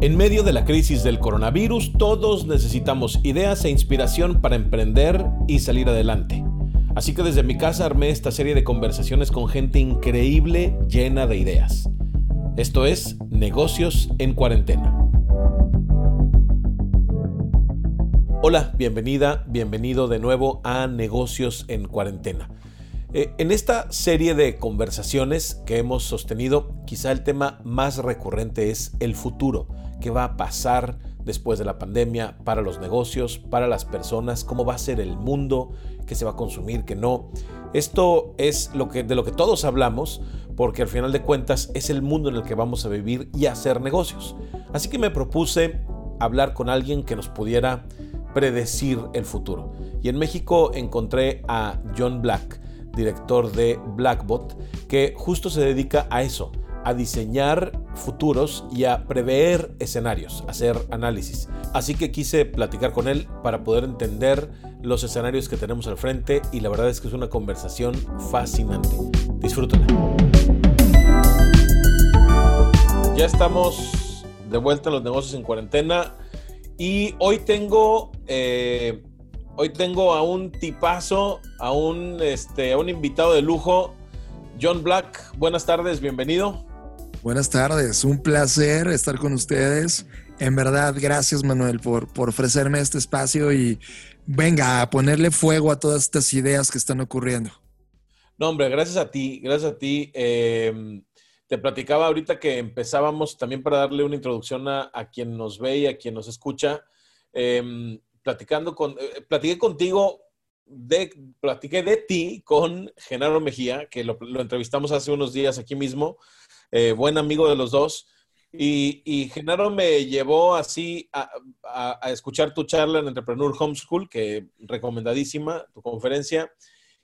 En medio de la crisis del coronavirus, todos necesitamos ideas e inspiración para emprender y salir adelante. Así que desde mi casa armé esta serie de conversaciones con gente increíble llena de ideas. Esto es Negocios en Cuarentena. Hola, bienvenida, bienvenido de nuevo a Negocios en Cuarentena. Eh, en esta serie de conversaciones que hemos sostenido, quizá el tema más recurrente es el futuro, qué va a pasar después de la pandemia para los negocios, para las personas, cómo va a ser el mundo, qué se va a consumir, qué no. Esto es lo que, de lo que todos hablamos, porque al final de cuentas es el mundo en el que vamos a vivir y hacer negocios. Así que me propuse hablar con alguien que nos pudiera predecir el futuro. Y en México encontré a John Black director de Blackbot, que justo se dedica a eso, a diseñar futuros y a prever escenarios, hacer análisis. Así que quise platicar con él para poder entender los escenarios que tenemos al frente y la verdad es que es una conversación fascinante. Disfrútenla. Ya estamos de vuelta en los negocios en cuarentena y hoy tengo eh, Hoy tengo a un tipazo, a un, este, a un invitado de lujo, John Black. Buenas tardes, bienvenido. Buenas tardes, un placer estar con ustedes. En verdad, gracias Manuel por, por ofrecerme este espacio y venga a ponerle fuego a todas estas ideas que están ocurriendo. No, hombre, gracias a ti, gracias a ti. Em, te platicaba ahorita que empezábamos también para darle una introducción a, quien nos ve y a quien nos escucha. Eh, platicando con, eh, platiqué contigo, platiqué de ti con Genaro Mejía, que lo, entrevistamos hace unos días aquí mismo, eh, buen amigo de los dos. Y, Genaro me llevó así a, escuchar tu charla en Entrepreneur Homeschool, que recomendadísima, tu conferencia.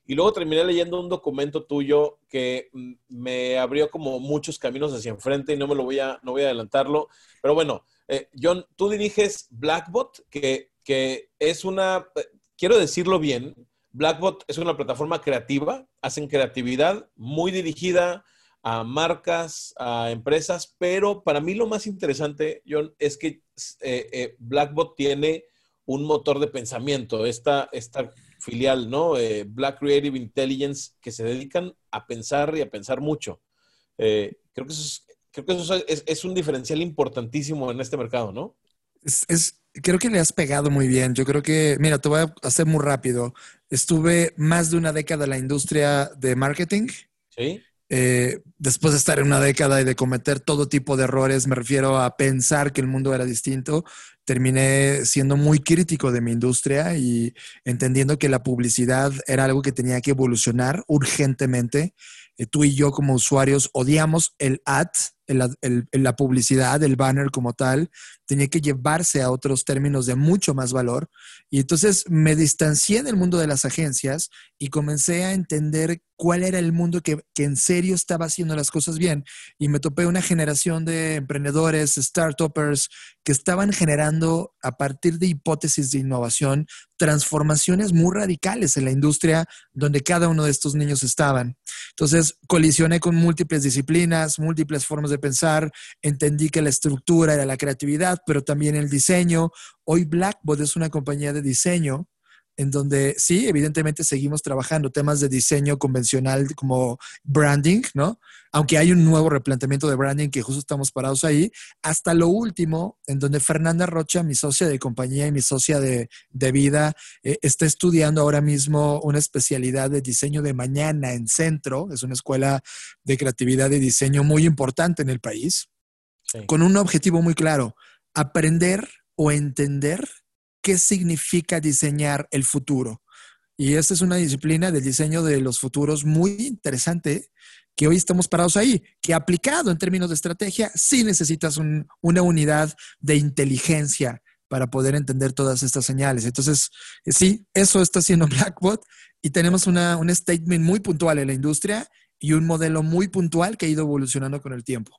Y luego terminé leyendo un documento tuyo que mm, me abrió como muchos caminos hacia enfrente y no me lo voy a, no voy a adelantarlo. Pero bueno, eh, John, tú diriges Blackbot, que que es una, quiero decirlo bien, Blackbot es una plataforma creativa, hacen creatividad muy dirigida a marcas, a empresas, pero para mí lo más interesante, John, es que eh, eh, Blackbot tiene un motor de pensamiento, esta, esta filial, ¿no? Eh, Black Creative Intelligence, que se dedican a pensar y a pensar mucho. creo que eso, es, creo que eso es, un diferencial importantísimo en este mercado, ¿no? es, creo que le has pegado muy bien. Yo creo que, mira, te voy a hacer muy rápido. Estuve más de una década en la industria de marketing. Sí. Eh, después de estar en una década y de cometer todo tipo de errores, me refiero a pensar que el mundo era distinto, terminé siendo muy crítico de mi industria y entendiendo que la publicidad era algo que tenía que evolucionar urgentemente. Eh, tú y yo como usuarios odiamos el ad, la publicidad, el banner como tal, tenía que llevarse a otros términos de mucho más valor. Y entonces me distancié del mundo de las agencias y comencé a entender cuál era el mundo que, que en serio estaba haciendo las cosas bien. Y me topé una generación de emprendedores, startuppers, que estaban generando a partir de hipótesis de innovación transformaciones muy radicales en la industria donde cada uno de estos niños estaban. Entonces, colisioné con múltiples disciplinas, múltiples formas de pensar, entendí que la estructura era la creatividad, pero también el diseño. Hoy Blackboard es una compañía de diseño en donde sí, evidentemente seguimos trabajando temas de diseño convencional como branding, ¿no? Aunque hay un nuevo replanteamiento de branding que justo estamos parados ahí, hasta lo último, en donde Fernanda Rocha, mi socia de compañía y mi socia de, vida, eh, está estudiando ahora mismo una especialidad de diseño de mañana en Centro, es una escuela de creatividad y diseño muy importante en el país, con un objetivo muy claro, aprender o entender qué significa diseñar el futuro. Y esta es una disciplina del diseño de los futuros muy interesante que hoy estamos parados ahí, que aplicado en términos de estrategia, sí necesitas una unidad de inteligencia para poder entender todas estas señales. Entonces, sí, eso está haciendo Blackbot y tenemos una, un statement muy puntual en la industria y un modelo muy puntual que ha ido evolucionando con el tiempo.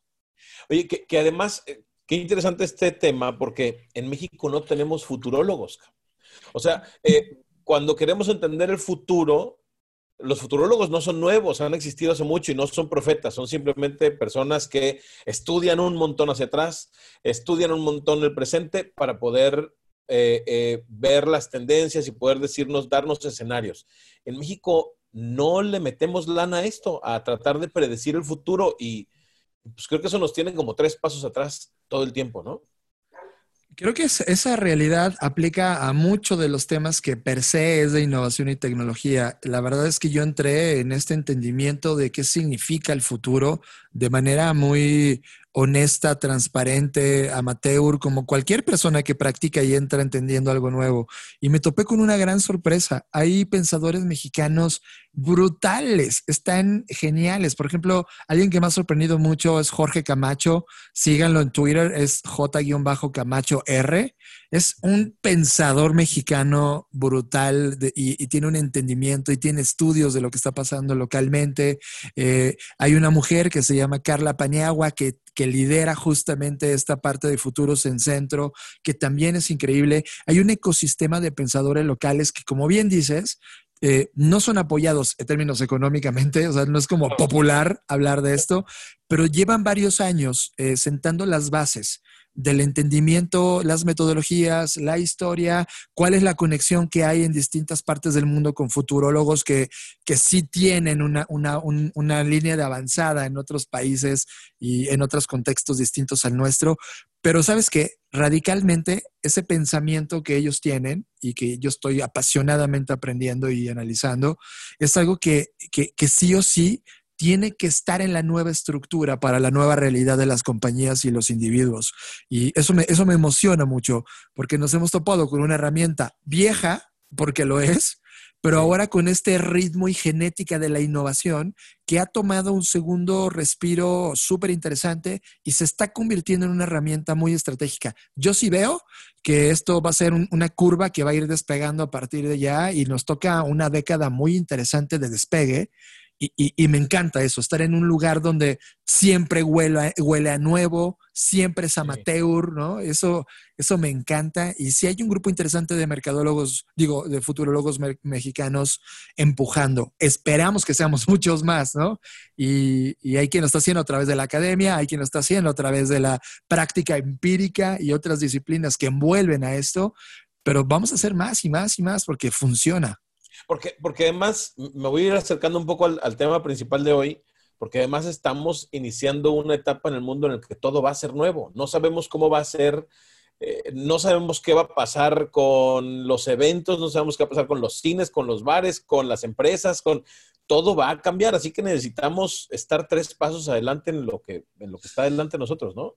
Oye, que, además eh, Qué interesante este tema porque en México no tenemos futurólogos. O sea, eh, cuando queremos entender el futuro, los futurólogos no son nuevos, han existido hace mucho y no son profetas, son simplemente personas que estudian un montón hacia atrás, estudian un montón el presente para poder eh, eh, ver las tendencias y poder decirnos, darnos escenarios. En México no le metemos lana a esto, a tratar de predecir el futuro y pues creo que eso nos tiene como tres pasos atrás todo el tiempo, ¿no? Creo que esa realidad aplica a muchos de los temas que per se es de innovación y tecnología. La verdad es que yo entré en este entendimiento de qué significa el futuro de manera muy honesta, transparente, amateur, como cualquier persona que practica y entra entendiendo algo nuevo. Y me topé con una gran sorpresa. Hay pensadores mexicanos brutales, están geniales. Por ejemplo, alguien que me ha sorprendido mucho es Jorge Camacho. Síganlo en Twitter, es J-Camacho R. Es un pensador mexicano brutal y, tiene un entendimiento y tiene estudios de lo que está pasando localmente. Eh, hay una mujer que se llama Carla Paniagua que, que lidera justamente esta parte de Futuros en Centro, que también es increíble. Hay un ecosistema de pensadores locales que, como bien dices, eh, no son apoyados en términos económicamente, o sea, no es como popular hablar de esto, pero llevan varios años eh, sentando las bases del entendimiento, las metodologías, la historia, cuál es la conexión que hay en distintas partes del mundo con futurólogos que, que sí tienen una, una, una línea de avanzada en otros países y en otros contextos distintos al nuestro. Pero sabes que radicalmente ese pensamiento que ellos tienen y que yo estoy apasionadamente aprendiendo y analizando, es algo que, que, que sí o sí tiene que estar en la nueva estructura para la nueva realidad de las compañías y los individuos. Y eso me, eso me emociona mucho, porque nos hemos topado con una herramienta vieja, porque lo es, pero ahora con este ritmo y genética de la innovación que ha tomado un segundo respiro súper interesante y se está convirtiendo en una herramienta muy estratégica. Yo sí veo que esto va a ser una curva que va a ir despegando a partir de ya y nos toca una década muy interesante de despegue y, me encanta eso, estar en un lugar donde siempre huele, huele a nuevo, siempre es amateur, ¿no? Eso, eso me encanta. Y si hay un grupo interesante de mercadólogos, digo, de futurólogos mexicanos empujando, esperamos que seamos muchos más, ¿no? Y, y, hay quien lo está haciendo a través de la academia, hay quien lo está haciendo a través de la práctica empírica y otras disciplinas que envuelven a esto, pero vamos a hacer más y más y más porque funciona. Porque, porque además, me voy a ir acercando un poco al, tema principal de hoy, porque además estamos iniciando una etapa en el mundo en el que todo va a ser nuevo. No sabemos cómo va a ser, eh, no sabemos qué va a pasar con los eventos, no sabemos qué va a pasar con los cines, con los bares, con las empresas, con todo va a cambiar. Así que necesitamos estar tres pasos adelante en lo que, en lo que está adelante nosotros, ¿no?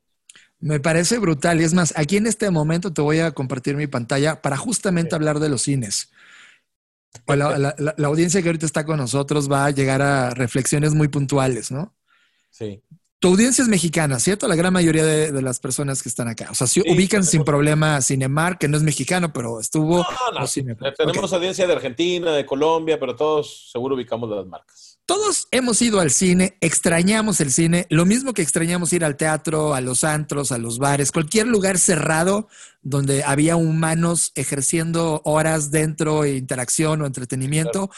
Me parece brutal. Y es más, aquí en este momento te voy a compartir mi pantalla para justamente hablar de los cines. La, la, audiencia que ahorita está con nosotros va a llegar a reflexiones muy puntuales, ¿no? Sí. Tu audiencia es mexicana, ¿cierto? La gran mayoría de, las personas que están acá. O sea, si ubican sin problema Cinemar, que no es mexicano, pero estuvo. No, no. Tenemos audiencia de Argentina, de Colombia, pero todos seguro ubicamos las marcas. Todos hemos ido al cine, extrañamos el cine, lo mismo que extrañamos ir al teatro, a los antros, a los bares, cualquier lugar cerrado donde había humanos ejerciendo horas dentro de interacción o entretenimiento.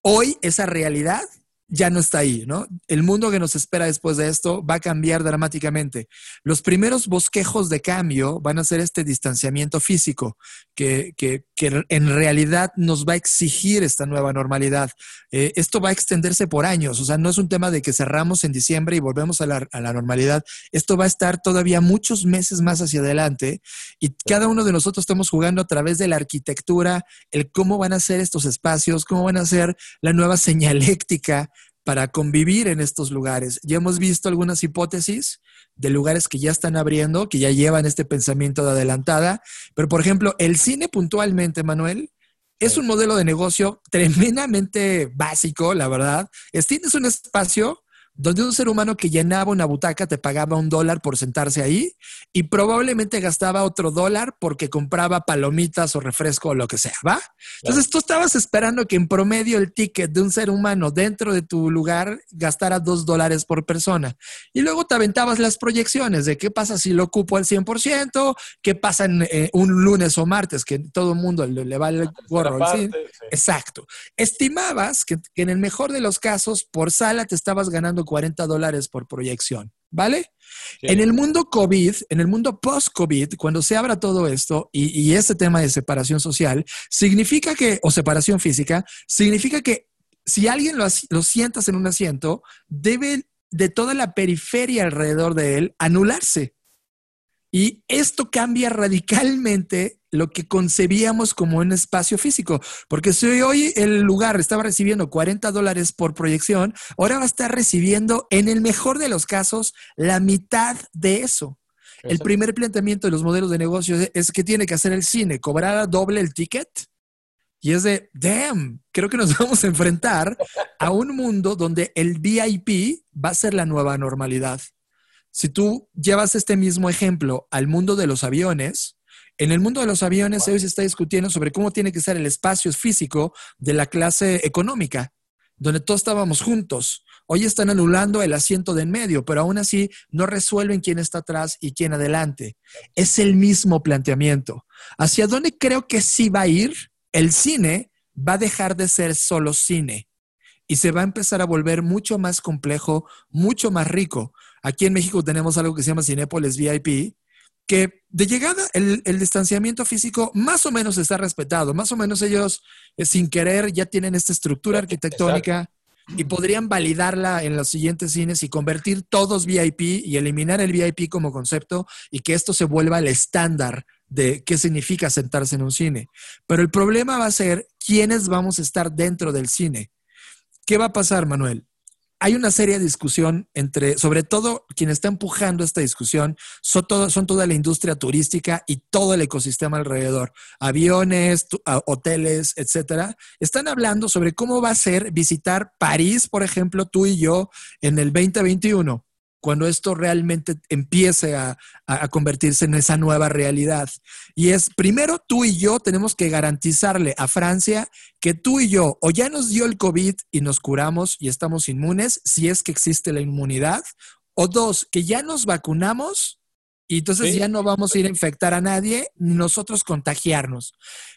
Hoy esa realidad ya no está ahí, ¿no? El mundo que nos espera después de esto va a cambiar dramáticamente. Los primeros bosquejos de cambio van a ser este distanciamiento físico, que, que, que en realidad nos va a exigir esta nueva normalidad. Eh, esto va a extenderse por años, o sea, no es un tema de que cerramos en diciembre y volvemos a la, a la normalidad. Esto va a estar todavía muchos meses más hacia adelante y cada uno de nosotros estamos jugando a través de la arquitectura, el cómo van a ser estos espacios, cómo van a ser la nueva señaléctica para convivir en estos lugares. Ya hemos visto algunas hipótesis de lugares que ya están abriendo, que ya llevan este pensamiento de adelantada, pero por ejemplo, el cine puntualmente, Manuel, es un modelo de negocio tremendamente básico, la verdad. Es, tienes un espacio donde un ser humano que llenaba una butaca te pagaba un dólar por sentarse ahí y probablemente gastaba otro dólar porque compraba palomitas o refresco o lo que sea, ¿va? Entonces tú estabas esperando que en promedio el ticket de un ser humano dentro de tu lugar gastara dos dólares por persona. Y luego te aventabas las proyecciones de qué pasa si lo ocupo al 100%, qué pasa en eh, un lunes o martes, que todo el mundo le, va el gorro. Exacto. Estimabas que, que en el mejor de los casos, por sala te estabas ganando 40 dólares por proyección, ¿vale? En el mundo COVID, en el mundo post-COVID, cuando se abra todo esto y, y este tema de separación social, significa que, o separación física, significa que si alguien lo, lo sientas en un asiento, debe de toda la periferia alrededor de él anularse. Y esto cambia radicalmente lo que concebíamos como un espacio físico. Porque si hoy el lugar estaba recibiendo 40 dólares por proyección, ahora va a estar recibiendo, en el mejor de los casos, la mitad de eso. El primer planteamiento de los modelos de negocio es que tiene que hacer el cine, cobrar doble el ticket. Y es de, damn, creo que nos vamos a enfrentar a un mundo donde el VIP va a ser la nueva normalidad. Si tú llevas este mismo ejemplo al mundo de los aviones, en el mundo de los aviones hoy se está discutiendo sobre cómo tiene que ser el espacio físico de la clase económica, donde todos estábamos juntos. Hoy están anulando el asiento de en medio, pero aún así no resuelven quién está atrás y quién adelante. Es el mismo planteamiento. ¿Hacia dónde creo que sí va a ir? El cine va a dejar de ser solo cine y se va a empezar a volver mucho más complejo, mucho más rico. Aquí en México tenemos algo que se llama Cinépolis VIP, que de llegada el, distanciamiento físico más o menos está respetado, más o menos ellos eh, sin querer ya tienen esta estructura arquitectónica y podrían validarla en los siguientes cines y convertir todos VIP y eliminar el VIP como concepto y que esto se vuelva el estándar de qué significa sentarse en un cine. Pero el problema va a ser quiénes vamos a estar dentro del cine. ¿Qué va a pasar, Manuel? Hay una seria discusión entre, sobre todo quien está empujando esta discusión, son, son toda la industria turística y todo el ecosistema alrededor, aviones, hoteles, etcétera. Están hablando sobre cómo va a ser visitar París, por ejemplo, tú y yo, en el 2021 cuando esto realmente empiece a, convertirse en esa nueva realidad. Y es, primero tú y yo tenemos que garantizarle a Francia que tú y yo o ya nos dio el COVID y nos curamos y estamos inmunes, si es que existe la inmunidad, o dos, que ya nos vacunamos y entonces ya no vamos a ir a infectar a nadie, nosotros contagiarnos.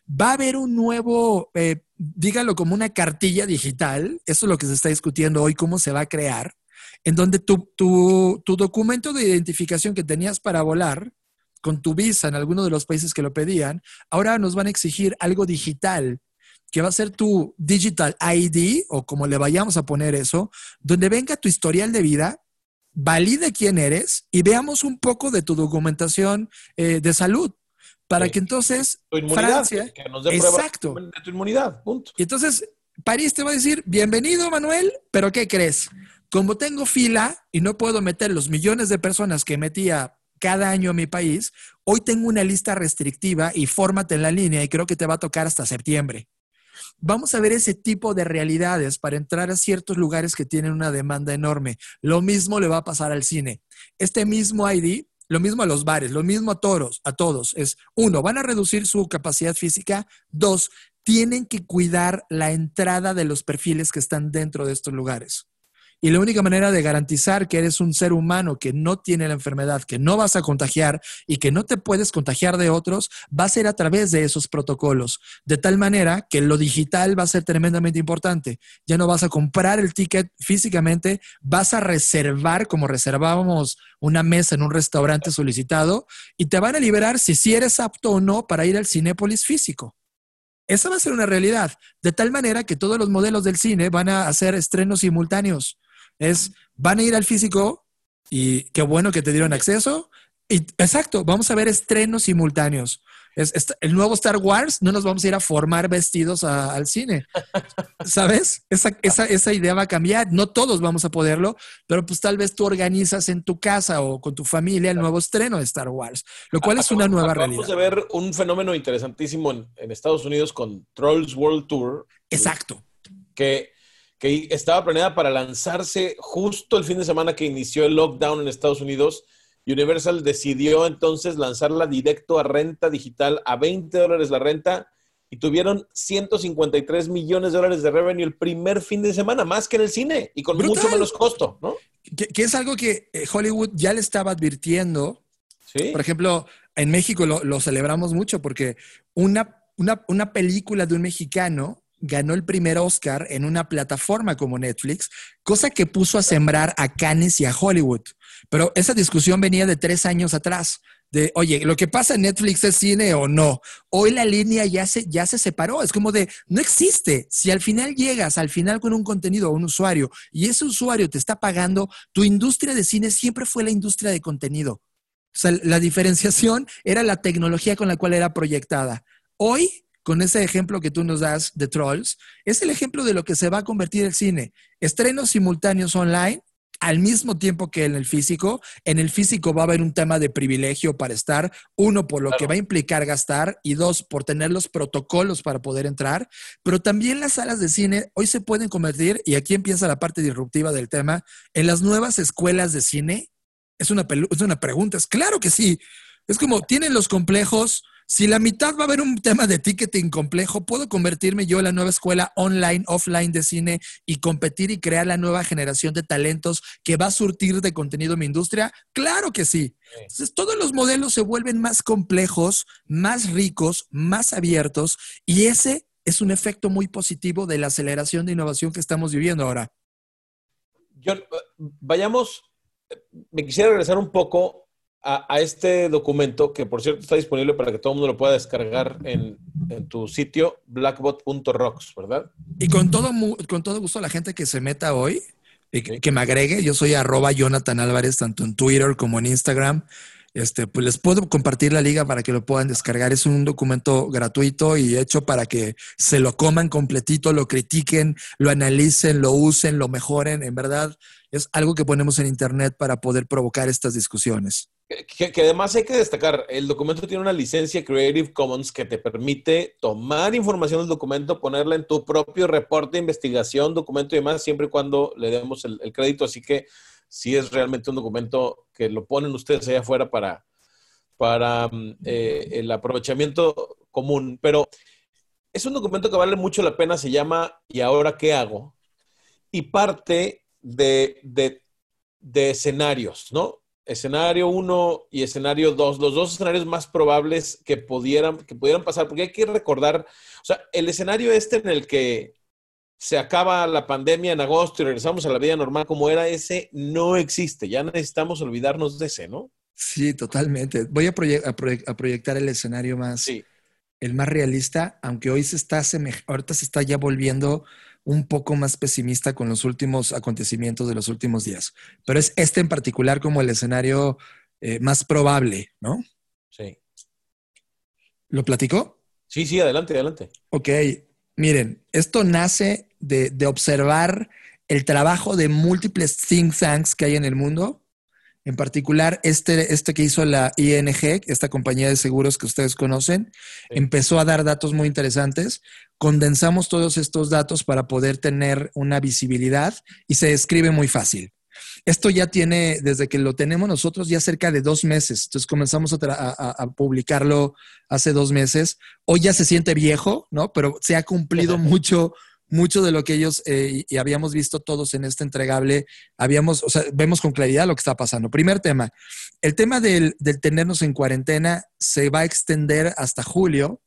Va a haber un nuevo, eh, dígalo como una cartilla digital, eso es lo que se está discutiendo hoy, cómo se va a crear en donde tu, documento de identificación que tenías para volar, con tu visa en alguno de los países que lo pedían, ahora nos van a exigir algo digital, que va a ser tu Digital ID, o como le vayamos a poner eso, donde venga tu historial de vida, valide quién eres y veamos un poco de tu documentación eh, de salud. Para que entonces Francia, que nos dé exacto, de tu inmunidad, punto. Y entonces París te va a decir, bienvenido Manuel, pero ¿qué crees? Como tengo fila y no puedo meter los millones de personas que metía cada año a mi país, hoy tengo una lista restrictiva y fórmate en la línea y creo que te va a tocar hasta septiembre. Vamos a ver ese tipo de realidades para entrar a ciertos lugares que tienen una demanda enorme. Lo mismo le va a pasar al cine. Este mismo ID, lo mismo a los bares, lo mismo a todos, a todos. Es uno, van a reducir su capacidad física. Dos, tienen que cuidar la entrada de los perfiles que están dentro de estos lugares. Y la única manera de garantizar que eres un ser humano que no tiene la enfermedad, que no vas a contagiar y que no te puedes contagiar de otros, va a ser a través de esos protocolos. De tal manera que lo digital va a ser tremendamente importante. Ya no vas a comprar el ticket físicamente, vas a reservar como reservábamos una mesa en un restaurante solicitado y te van a liberar si, si eres apto o no para ir al Cinépolis físico. Esa va a ser una realidad, de tal manera que todos los modelos del cine van a hacer estrenos simultáneos es, van a ir al físico y qué bueno que te dieron acceso. Y, exacto, vamos a ver estrenos simultáneos. Es, el nuevo Star Wars, no nos vamos a ir a formar vestidos al cine. ¿Sabes? Esa, esa, esa, idea va a cambiar. No todos vamos a poderlo, pero pues tal vez tú organizas en tu casa o con tu familia el nuevo estreno de Star Wars, lo cual es una nueva realidad. Vamos a ver un fenómeno interesantísimo en, en Estados Unidos con Trolls World Tour. Exacto. Que que estaba planeada para lanzarse justo el fin de semana que inició el lockdown en Estados Unidos. Universal decidió entonces lanzarla directo a renta digital a 20 dólares la renta y tuvieron 153 millones de dólares de revenue el primer fin de semana, más que en el cine y con mucho menos costo, ¿no? Que, es algo que eh, Hollywood ya le estaba advirtiendo. Sí. Por ejemplo, en México lo, celebramos mucho porque una, una, una película de un mexicano ganó el primer Oscar en una plataforma como Netflix, cosa que puso a sembrar a Cannes y a Hollywood. Pero esa discusión venía de tres años atrás de, oye, lo que pasa en Netflix es cine o no. Hoy la línea ya se, ya se separó. Es como de, no existe. Si al final llegas, al final con un contenido o un usuario y ese usuario te está pagando, tu industria de cine siempre fue la industria de contenido. O sea, la diferenciación era la tecnología con la cual era proyectada. Hoy, con ese ejemplo que tú nos das de Trolls, es el ejemplo de lo que se va a convertir el cine. Estrenos simultáneos online al mismo tiempo que en el físico. En el físico va a haber un tema de privilegio para estar, uno, por lo que va a implicar gastar y dos, por tener los protocolos para poder entrar. Pero también las salas de cine hoy se pueden convertir, y aquí empieza la parte disruptiva del tema, en las nuevas escuelas de cine. Es una, es una pregunta, es claro que sí. Es como, tienen los complejos, si la mitad va a haber un tema de ticketing complejo, ¿puedo convertirme yo en la nueva escuela online, offline de cine y competir y crear la nueva generación de talentos que va a surtir de contenido mi industria? Claro que sí. Entonces, todos los modelos se vuelven más complejos, más ricos, más abiertos y ese es un efecto muy positivo de la aceleración de innovación que estamos viviendo ahora. John, vayamos, me quisiera regresar un poco a, este documento, que por cierto está disponible para que todo el mundo lo pueda descargar en, tu sitio, blackbot.rocks, ¿verdad? Y con todo, con todo gusto la gente que se meta hoy, y que, me agregue, yo soy arroba Jonathan Álvarez, tanto en Twitter como en Instagram. Este, pues les puedo compartir la liga para que lo puedan descargar. Es un documento gratuito y hecho para que se lo coman completito, lo critiquen, lo analicen, lo usen, lo mejoren. En verdad, es algo que ponemos en Internet para poder provocar estas discusiones. Que, además hay que destacar, el documento tiene una licencia Creative Commons que te permite tomar información del documento, ponerla en tu propio reporte de investigación, documento y demás, siempre y cuando le demos el, crédito. Así que sí es realmente un documento que lo ponen ustedes allá afuera para, para mm, eh, el aprovechamiento común. Pero es un documento que vale mucho la pena, se llama ¿Y ahora qué hago? Y parte de, de, de escenarios, ¿no? Escenario 1 y escenario 2, los dos escenarios más probables que pudieran, que pudieran pasar, porque hay que recordar, o sea, el escenario este en el que se acaba la pandemia en agosto y regresamos a la vida normal como era ese, no existe. Ya necesitamos olvidarnos de ese, ¿no? Sí, totalmente. Voy a, proyectar el escenario más, el más realista, aunque hoy se está, ahorita se está ya volviendo un poco más pesimista con los últimos acontecimientos de los últimos días. Pero es este en particular como el escenario eh, más probable, ¿no? Sí. ¿Lo platicó? Sí, sí, adelante, adelante. Ok, miren, esto nace de, de observar el trabajo de múltiples think tanks que hay en el mundo en particular, este, este que hizo la ING, esta compañía de seguros que ustedes conocen, empezó a dar datos muy interesantes. Condensamos todos estos datos para poder tener una visibilidad y se describe muy fácil. Esto ya tiene, desde que lo tenemos nosotros, ya cerca de dos meses. Entonces comenzamos a, publicarlo hace dos meses. Hoy ya se siente viejo, ¿no? Pero se ha cumplido mucho mucho de lo que ellos eh, y habíamos visto todos en este entregable, habíamos, o sea, vemos con claridad lo que está pasando. Primer tema, el tema del, tenernos en cuarentena se va a extender hasta julio.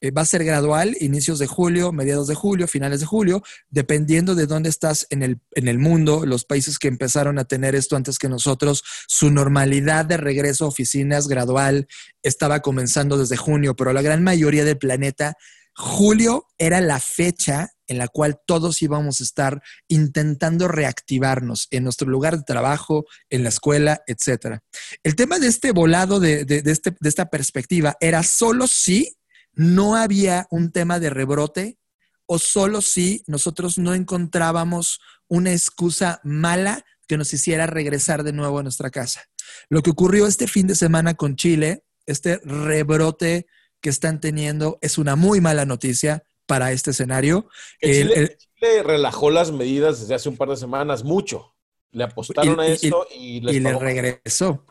Eh, va a ser gradual, inicios de julio, mediados de julio, finales de julio, dependiendo de dónde estás en el, en el mundo, los países que empezaron a tener esto antes que nosotros, su normalidad de regreso a oficinas gradual estaba comenzando desde junio, pero la gran mayoría del planeta Julio era la fecha en la cual todos íbamos a estar intentando reactivarnos en nuestro lugar de trabajo, en la escuela, etc. El tema de este volado, de, este, de esta perspectiva, era solo si no había un tema de rebrote o solo si nosotros no encontrábamos una excusa mala que nos hiciera regresar de nuevo a nuestra casa. Lo que ocurrió este fin de semana con Chile, este rebrote que están teniendo es una muy mala noticia para este escenario. Chile, relajó las medidas desde hace un par de semanas, mucho. Le apostaron a eso y, le regresó.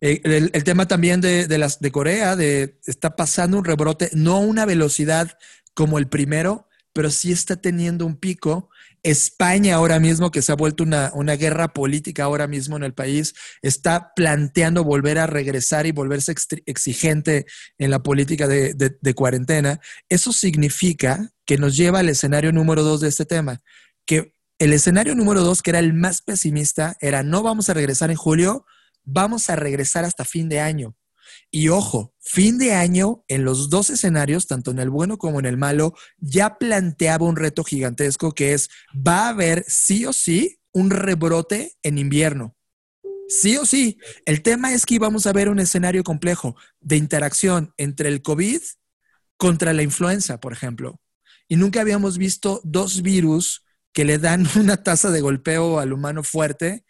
Eh, el, tema también de, las, de Corea, de está pasando un rebrote, no a una velocidad como el primero, pero sí está teniendo un pico. España ahora mismo, que se ha vuelto una, guerra política ahora mismo en el país, está planteando volver a regresar y volverse exigente en la política de, de cuarentena. Eso significa que nos lleva al escenario número dos de este tema, que el escenario número dos, que era el más pesimista, era no vamos a regresar en julio, vamos a regresar hasta fin de año. Y ojo, fin de año en los dos escenarios, tanto en el bueno como en el malo, ya planteaba un reto gigantesco que es, va a haber sí o sí un rebrote en invierno. Sí o sí. El tema es que íbamos a ver un escenario complejo de interacción entre el COVID contra la influenza, por ejemplo. Y nunca habíamos visto dos virus que le dan una tasa de golpeo al humano fuerte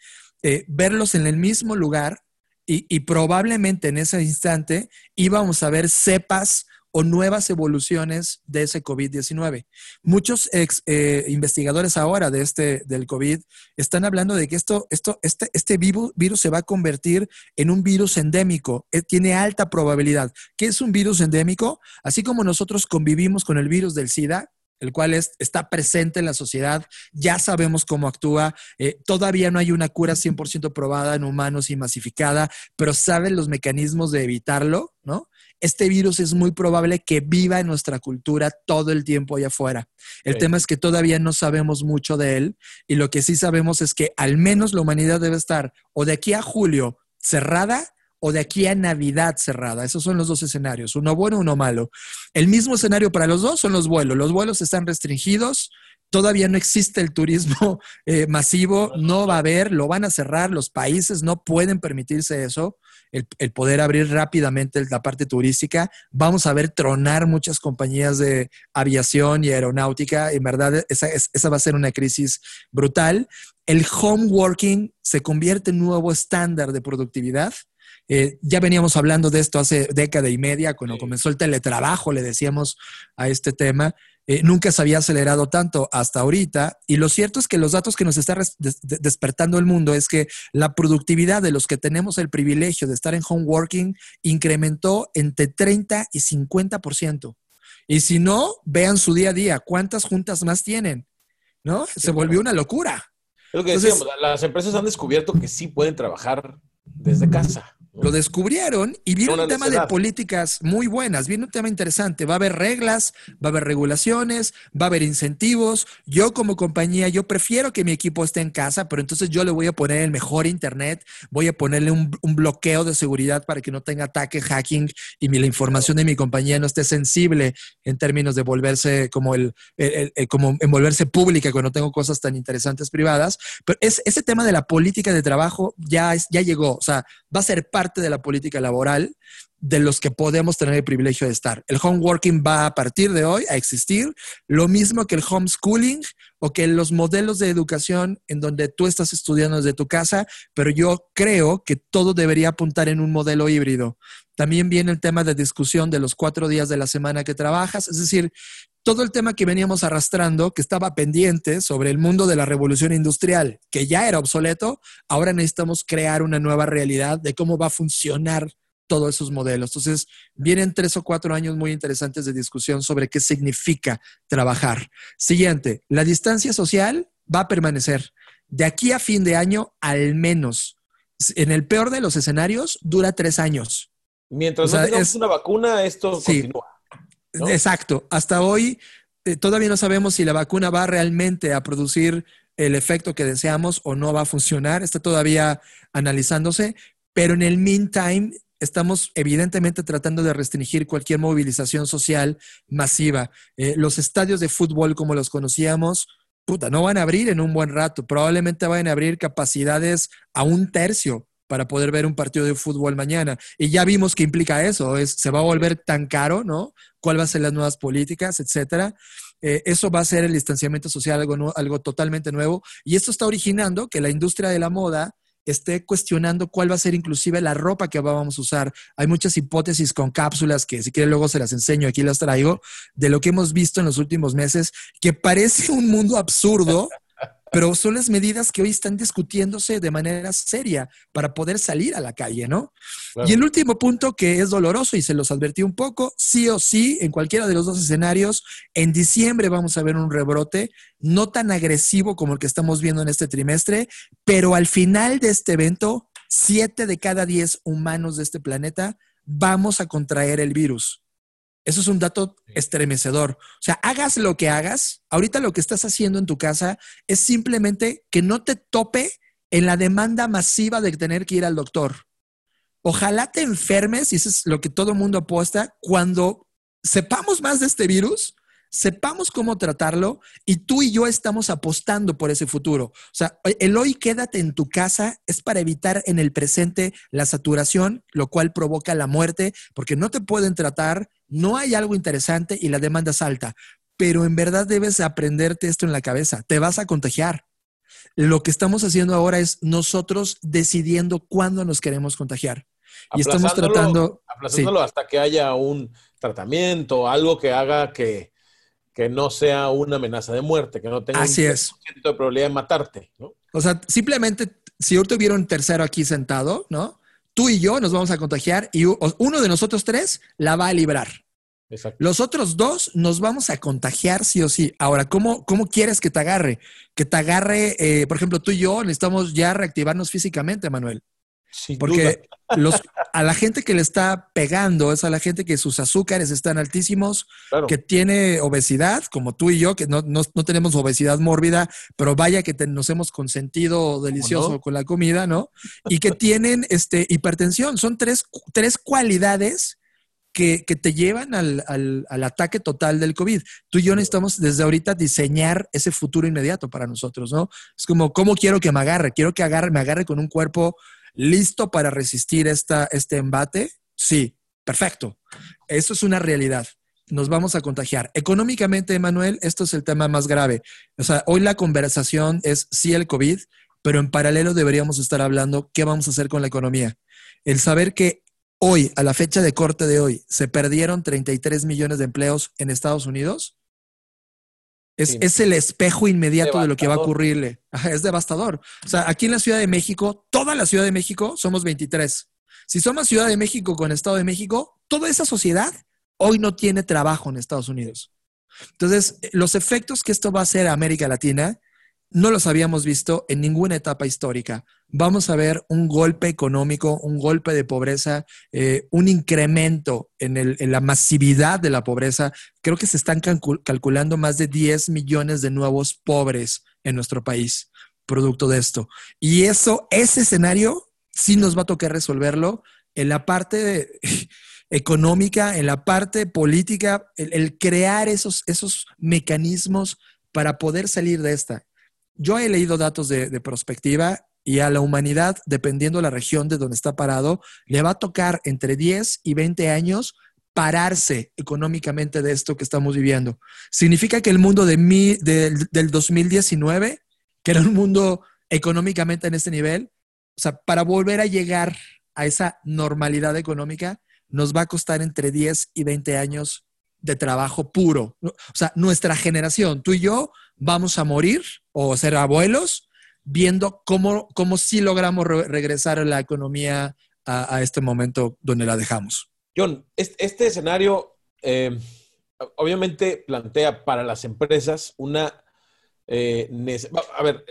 eh, verlos en el mismo lugar y, probablemente en ese instante íbamos a ver cepas o nuevas evoluciones de ese COVID-19. Muchos eh, investigadores ahora de este, del COVID están hablando de que esto, esto, este, este virus, se va a convertir en un virus endémico. Eh, tiene alta probabilidad. ¿Qué es un virus endémico? Así como nosotros convivimos con el virus del SIDA, el cual está presente en la sociedad, ya sabemos cómo actúa, eh, todavía no hay una cura 100% probada en humanos y masificada, pero saben los mecanismos de evitarlo, ¿no? Este virus es muy probable que viva en nuestra cultura todo el tiempo allá afuera. El tema es que todavía no sabemos mucho de él y lo que sí sabemos es que al menos la humanidad debe estar o de aquí a julio cerrada o de aquí a Navidad cerrada. Esos son los dos escenarios, uno bueno, uno malo. El mismo escenario para los dos son los vuelos. Los vuelos están restringidos, todavía no existe el turismo eh, masivo, no va a haber, lo van a cerrar, los países no pueden permitirse eso, el, poder abrir rápidamente la parte turística. Vamos a ver tronar muchas compañías de aviación y aeronáutica, en verdad esa, esa va a ser una crisis brutal. El home working se convierte en nuevo estándar de productividad eh, ya veníamos hablando de esto hace década y media, cuando comenzó el teletrabajo, le decíamos a este tema. Eh, nunca se había acelerado tanto hasta ahorita. Y lo cierto es que los datos que nos está despertando el mundo es que la productividad de los que tenemos el privilegio de estar en home working incrementó entre 30 y 50%. Y si no, vean su día a día, ¿cuántas juntas más tienen? ¿No? Se volvió una locura. Es lo que decíamos, las empresas han descubierto que sí pueden trabajar desde casa. Lo descubrieron y viene un tema de políticas muy buenas, viene un tema interesante. Va a haber reglas, va a haber regulaciones, va a haber incentivos. Yo como compañía, yo prefiero que mi equipo esté en casa, pero entonces yo le voy a poner el mejor internet, voy a ponerle un, bloqueo de seguridad para que no tenga ataque, hacking y la información de mi compañía no esté sensible en términos de volverse como el, como envolverse pública cuando tengo cosas tan interesantes privadas. Pero es, ese tema de la política de trabajo ya, ya llegó, o sea, va a ser parte de la política laboral de los que podemos tener el privilegio de estar. El home working va a partir de hoy a existir, lo mismo que el homeschooling o que los modelos de educación en donde tú estás estudiando desde tu casa, pero yo creo que todo debería apuntar en un modelo híbrido. También viene el tema de discusión de los cuatro días de la semana que trabajas, es decir, todo el tema que veníamos arrastrando, que estaba pendiente sobre el mundo de la revolución industrial, que ya era obsoleto, ahora necesitamos crear una nueva realidad de cómo va a funcionar todos esos modelos. Entonces, vienen tres o cuatro años muy interesantes de discusión sobre qué significa trabajar. Siguiente, la distancia social va a permanecer. De aquí a fin de año, al menos, en el peor de los escenarios, dura tres años. Mientras no tengamos una vacuna, esto continúa. Exacto. Hasta hoy eh, todavía no sabemos si la vacuna va realmente a producir el efecto que deseamos o no va a funcionar. Está todavía analizándose, pero en el meantime estamos evidentemente tratando de restringir cualquier movilización social masiva. Eh, los estadios de fútbol como los conocíamos, puta, no van a abrir en un buen rato. Probablemente van a abrir capacidades a un tercio para poder ver un partido de fútbol mañana. Y ya vimos que implica eso, es, se va a volver tan caro, ¿no? ¿Cuáles van a ser las nuevas políticas, etcétera? Eh, eso va a ser el distanciamiento social, algo, algo totalmente nuevo. Y esto está originando que la industria de la moda esté cuestionando cuál va a ser inclusive la ropa que vamos a usar. Hay muchas hipótesis con cápsulas que si quieren luego se las enseño, aquí las traigo, de lo que hemos visto en los últimos meses, que parece un mundo absurdo pero son las medidas que hoy están discutiéndose de manera seria para poder salir a la calle, ¿no? Y el último punto que es doloroso y se los advertí un poco, sí o sí, en cualquiera de los dos escenarios, en diciembre vamos a ver un rebrote, no tan agresivo como el que estamos viendo en este trimestre, pero al final de este evento, siete de cada diez humanos de este planeta vamos a contraer el virus. Eso es un dato estremecedor. O sea, hagas lo que hagas, ahorita lo que estás haciendo en tu casa es simplemente que no te tope en la demanda masiva de tener que ir al doctor. Ojalá te enfermes, y eso es lo que todo el mundo apuesta, cuando sepamos más de este virus, sepamos cómo tratarlo y tú y yo estamos apostando por ese futuro. O sea, el hoy quédate en tu casa es para evitar en el presente la saturación, lo cual provoca la muerte, porque no te pueden tratar, no hay algo interesante y la demanda es alta. Pero en verdad debes aprenderte esto en la cabeza, te vas a contagiar. Lo que estamos haciendo ahora es nosotros decidiendo cuándo nos queremos contagiar. Y estamos tratando... Aplazándolo hasta que haya un tratamiento, algo que haga que, que no sea una amenaza de muerte, que no tenga Así un es. de probabilidad de matarte, ¿no? O sea, simplemente, si ahorita hubiera un tercero aquí sentado, ¿no? Tú y yo nos vamos a contagiar y uno de nosotros tres la va a librar. Exacto. Los otros dos nos vamos a contagiar sí o sí. Ahora, ¿cómo, cómo quieres que te agarre? Que te agarre, eh, por ejemplo, tú y yo necesitamos ya reactivarnos físicamente, Manuel. Porque los, a la gente que le está pegando es a la gente que sus azúcares están altísimos, que tiene obesidad, como tú y yo, que no, no, tenemos obesidad mórbida, pero vaya que nos hemos consentido delicioso con la comida, ¿no? Y que tienen este, hipertensión. Son tres, tres cualidades que, que, te llevan al, al, al, ataque total del COVID. Tú y yo necesitamos desde ahorita diseñar ese futuro inmediato para nosotros, ¿no? Es como, ¿cómo quiero que me agarre? Quiero que agarre, me agarre con un cuerpo ¿Listo para resistir esta, este embate? Sí, perfecto. Eso es una realidad. Nos vamos a contagiar. Económicamente, Manuel, esto es el tema más grave. O sea, hoy la conversación es sí el COVID, pero en paralelo deberíamos estar hablando qué vamos a hacer con la economía. El saber que hoy, a la fecha de corte de hoy, se perdieron 33 millones de empleos en Estados Unidos, es, el espejo inmediato de lo que va a ocurrirle. es devastador. O sea, aquí en la Ciudad de México, toda la Ciudad de México, somos 23. Si somos Ciudad de México con Estado de México, toda esa sociedad hoy no tiene trabajo en Estados Unidos. Entonces, los efectos que esto va a hacer a América Latina no los habíamos visto en ninguna etapa histórica. Vamos a ver un golpe económico, un golpe de pobreza, eh, un incremento en, la masividad de la pobreza. Creo que se están calculando más de 10 millones de nuevos pobres en nuestro país, producto de esto. Y eso, ese escenario, sí nos va a tocar resolverlo en la parte económica, en la parte política, el, crear esos, esos mecanismos para poder salir de esta. Yo he leído datos de, de prospectiva y a la humanidad, dependiendo de la región de donde está parado, le va a tocar entre 10 y 20 años pararse económicamente de esto que estamos viviendo. Significa que el mundo de mi, del 2019, que era un mundo económicamente en este nivel, o sea, para volver a llegar a esa normalidad económica, nos va a costar entre 10 y 20 años de trabajo puro. O sea, nuestra generación, tú y yo, vamos a morir o ser abuelos viendo cómo, cómo sí logramos regresar a la economía a, este momento donde la dejamos. John, este, escenario eh, obviamente plantea para las empresas una... Eh, a ver,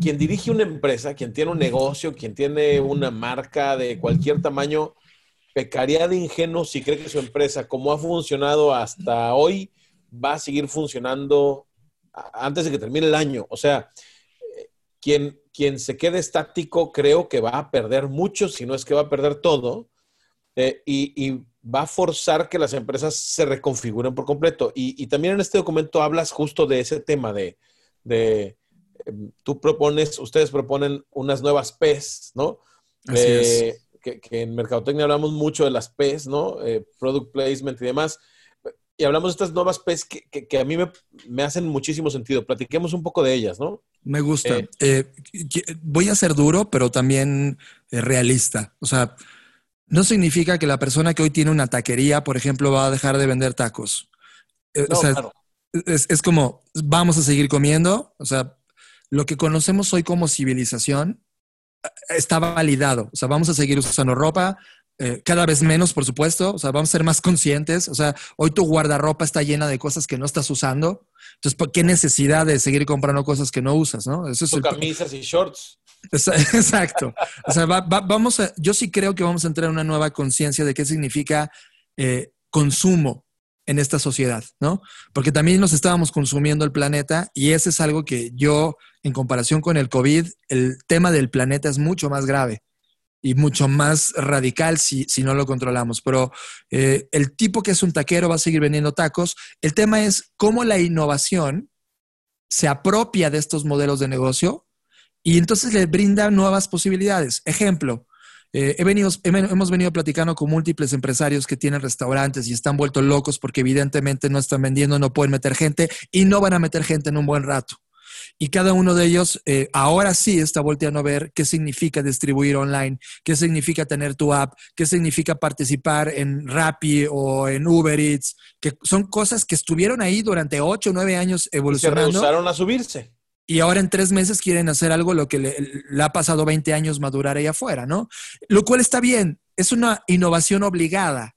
quien dirige una empresa, quien tiene un negocio, quien tiene una marca de cualquier tamaño, pecaría de ingenuo si cree que su empresa, como ha funcionado hasta hoy, va a seguir funcionando antes de que termine el año. O sea, quien, quien se quede estático creo que va a perder mucho, si no es que va a perder todo, eh, y, va a forzar que las empresas se reconfiguren por completo. Y, también en este documento hablas justo de ese tema de, em, tú propones, ustedes proponen unas nuevas PES, ¿no? Eh, que, en Mercadotecnia hablamos mucho de las PES, ¿no? Eh, product Placement y demás y hablamos de estas nuevas PES que, a mí me, hacen muchísimo sentido. Platiquemos un poco de ellas, ¿no? Me gusta. Eh, eh, voy a ser duro, pero también eh, realista. O sea, no significa que la persona que hoy tiene una taquería, por ejemplo, va a dejar de vender tacos. o sea, es, es, como, vamos a seguir comiendo. O sea, lo que conocemos hoy como civilización está validado. O sea, vamos a seguir usando ropa, eh, cada vez menos, por supuesto, o sea, vamos a ser más conscientes, o sea, hoy tu guardarropa está llena de cosas que no estás usando, entonces, ¿qué necesidad de seguir comprando cosas que no usas, no? Eso es camisas y shorts. Exacto. O sea, vamos a, yo sí creo que vamos a entrar en una nueva conciencia de qué significa eh, consumo en esta sociedad, ¿no? Porque también nos estábamos consumiendo el planeta y ese es algo que yo, en comparación con el COVID, el tema del planeta es mucho más grave y mucho más radical si, si no lo controlamos. Pero eh, el tipo que es un taquero va a seguir vendiendo tacos. El tema es cómo la innovación se apropia de estos modelos de negocio y entonces le brinda nuevas posibilidades. Ejemplo, eh, hemos venido platicando con múltiples empresarios que tienen restaurantes y están vueltos locos porque evidentemente no están vendiendo, no pueden meter gente y no van a meter gente en un buen rato. Y cada uno de ellos eh, ahora sí está volteando a ver qué significa distribuir online, qué significa tener tu app, qué significa participar en Rappi o en Uber Eats, que son cosas que estuvieron ahí durante ocho o nueve años evolucionando. Y se rehusaron a subirse. Y ahora en tres meses quieren hacer algo lo que le, le ha pasado 20 años madurar ahí afuera, ¿no? Lo cual está bien, es una innovación obligada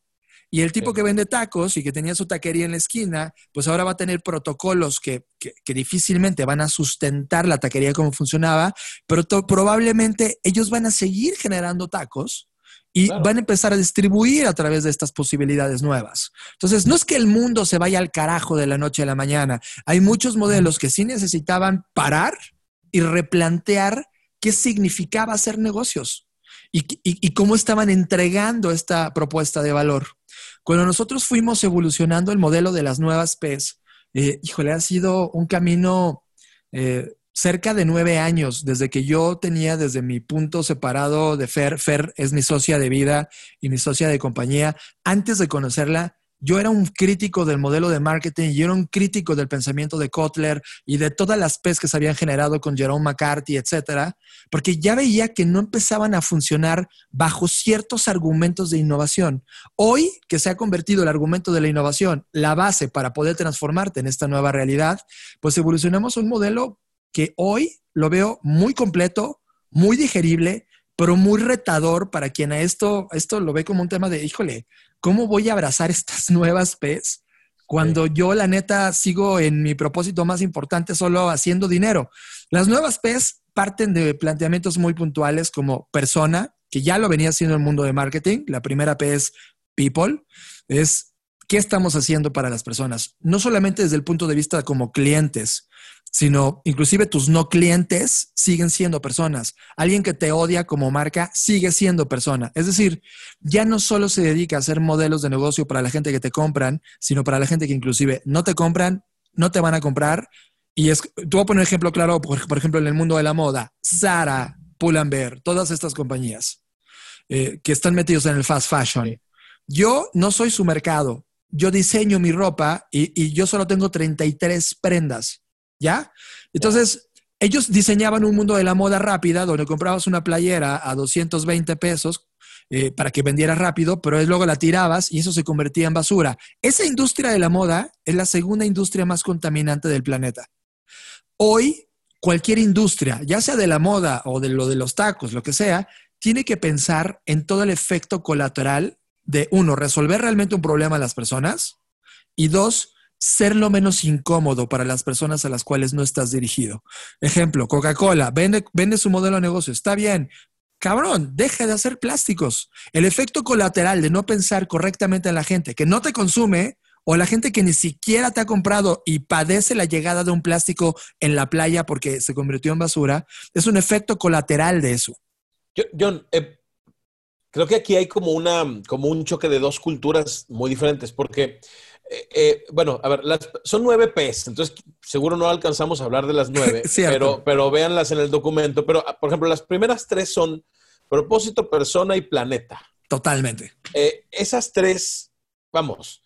y el tipo que vende tacos y que tenía su taquería en la esquina, pues ahora va a tener protocolos que, difícilmente van a sustentar la taquería como funcionaba, pero probablemente ellos van a seguir generando tacos y van a empezar a distribuir a través de estas posibilidades nuevas. Entonces, no es que el mundo se vaya al carajo de la noche a la mañana. Hay muchos modelos que sí necesitaban parar y replantear qué significaba hacer negocios y cómo estaban entregando esta propuesta de valor. Cuando nosotros fuimos evolucionando el modelo de las nuevas PES, eh, híjole, ha sido un camino eh, cerca de nueve años, desde que yo tenía desde mi punto separado de Fer, Fer es mi socia de vida y mi socia de compañía, antes de conocerla, yo era un crítico del modelo de marketing, yo era un crítico del pensamiento de Kotler y de todas las PES que se habían generado con Jerome McCarthy, etcétera, porque ya veía que no empezaban a funcionar bajo ciertos argumentos de innovación. Hoy, que se ha convertido el argumento de la innovación la base para poder transformarte en esta nueva realidad, pues evolucionamos un modelo que hoy lo veo muy completo, muy digerible, pero muy retador para quien a esto, esto lo ve como un tema de, híjole, ¿cómo voy a abrazar estas nuevas PES cuando yo la neta sigo en mi propósito más importante solo haciendo dinero? Las nuevas PES parten de planteamientos muy puntuales como persona, que ya lo venía haciendo el mundo de marketing. La primera P es people, es qué estamos haciendo para las personas, no solamente desde el punto de vista como clientes, sino inclusive tus no clientes siguen siendo personas. Alguien que te odia como marca sigue siendo persona. Es decir, ya no solo se dedica a hacer modelos de negocio para la gente que te compran, sino para la gente que inclusive no te compran, no te van a comprar. Y es, tú voy a poner un ejemplo claro, por, ejemplo, en el mundo de la moda, Zara, Pull&Bear, todas estas compañías eh, que están metidos en el fast fashion. Yo no soy su mercado. Yo diseño mi ropa y, y yo solo tengo 33 prendas ¿Ya? Entonces, ellos diseñaban un mundo de la moda rápida donde comprabas una playera a 220 pesos eh, para que vendiera rápido, pero luego la tirabas y eso se convertía en basura. Esa industria de la moda es la segunda industria más contaminante del planeta. Hoy, cualquier industria, ya sea de la moda o de lo de los tacos, lo que sea, tiene que pensar en todo el efecto colateral de, uno, resolver realmente un problema a las personas y dos, ser lo menos incómodo para las personas a las cuales no estás dirigido. Ejemplo, Coca-Cola vende, su modelo de negocio, está bien. Cabrón, deja de hacer plásticos. El efecto colateral de no pensar correctamente en la gente que no te consume o la gente que ni siquiera te ha comprado y padece la llegada de un plástico en la playa porque se convirtió en basura, es un efecto colateral de eso. John, eh, creo que aquí hay como, una, como un choque de dos culturas muy diferentes, porque eh, eh, bueno, a ver, son nueve P's, entonces seguro no alcanzamos a hablar de las nueve, pero, pero véanlas en el documento. Pero, ah, por ejemplo, las primeras tres son propósito, persona y planeta. Totalmente. Eh, esas tres, vamos,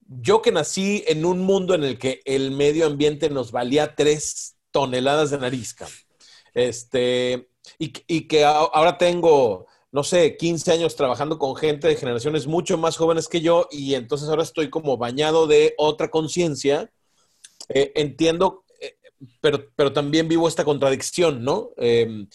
yo que nací en un mundo en el que el medio ambiente nos valía tres toneladas de nariz, Este, y, y que ahora tengo no sé, 15 años trabajando con gente de generaciones mucho más jóvenes que yo y entonces ahora estoy como bañado de otra conciencia. Eh, entiendo, eh, pero, pero también vivo esta contradicción, ¿no? Em,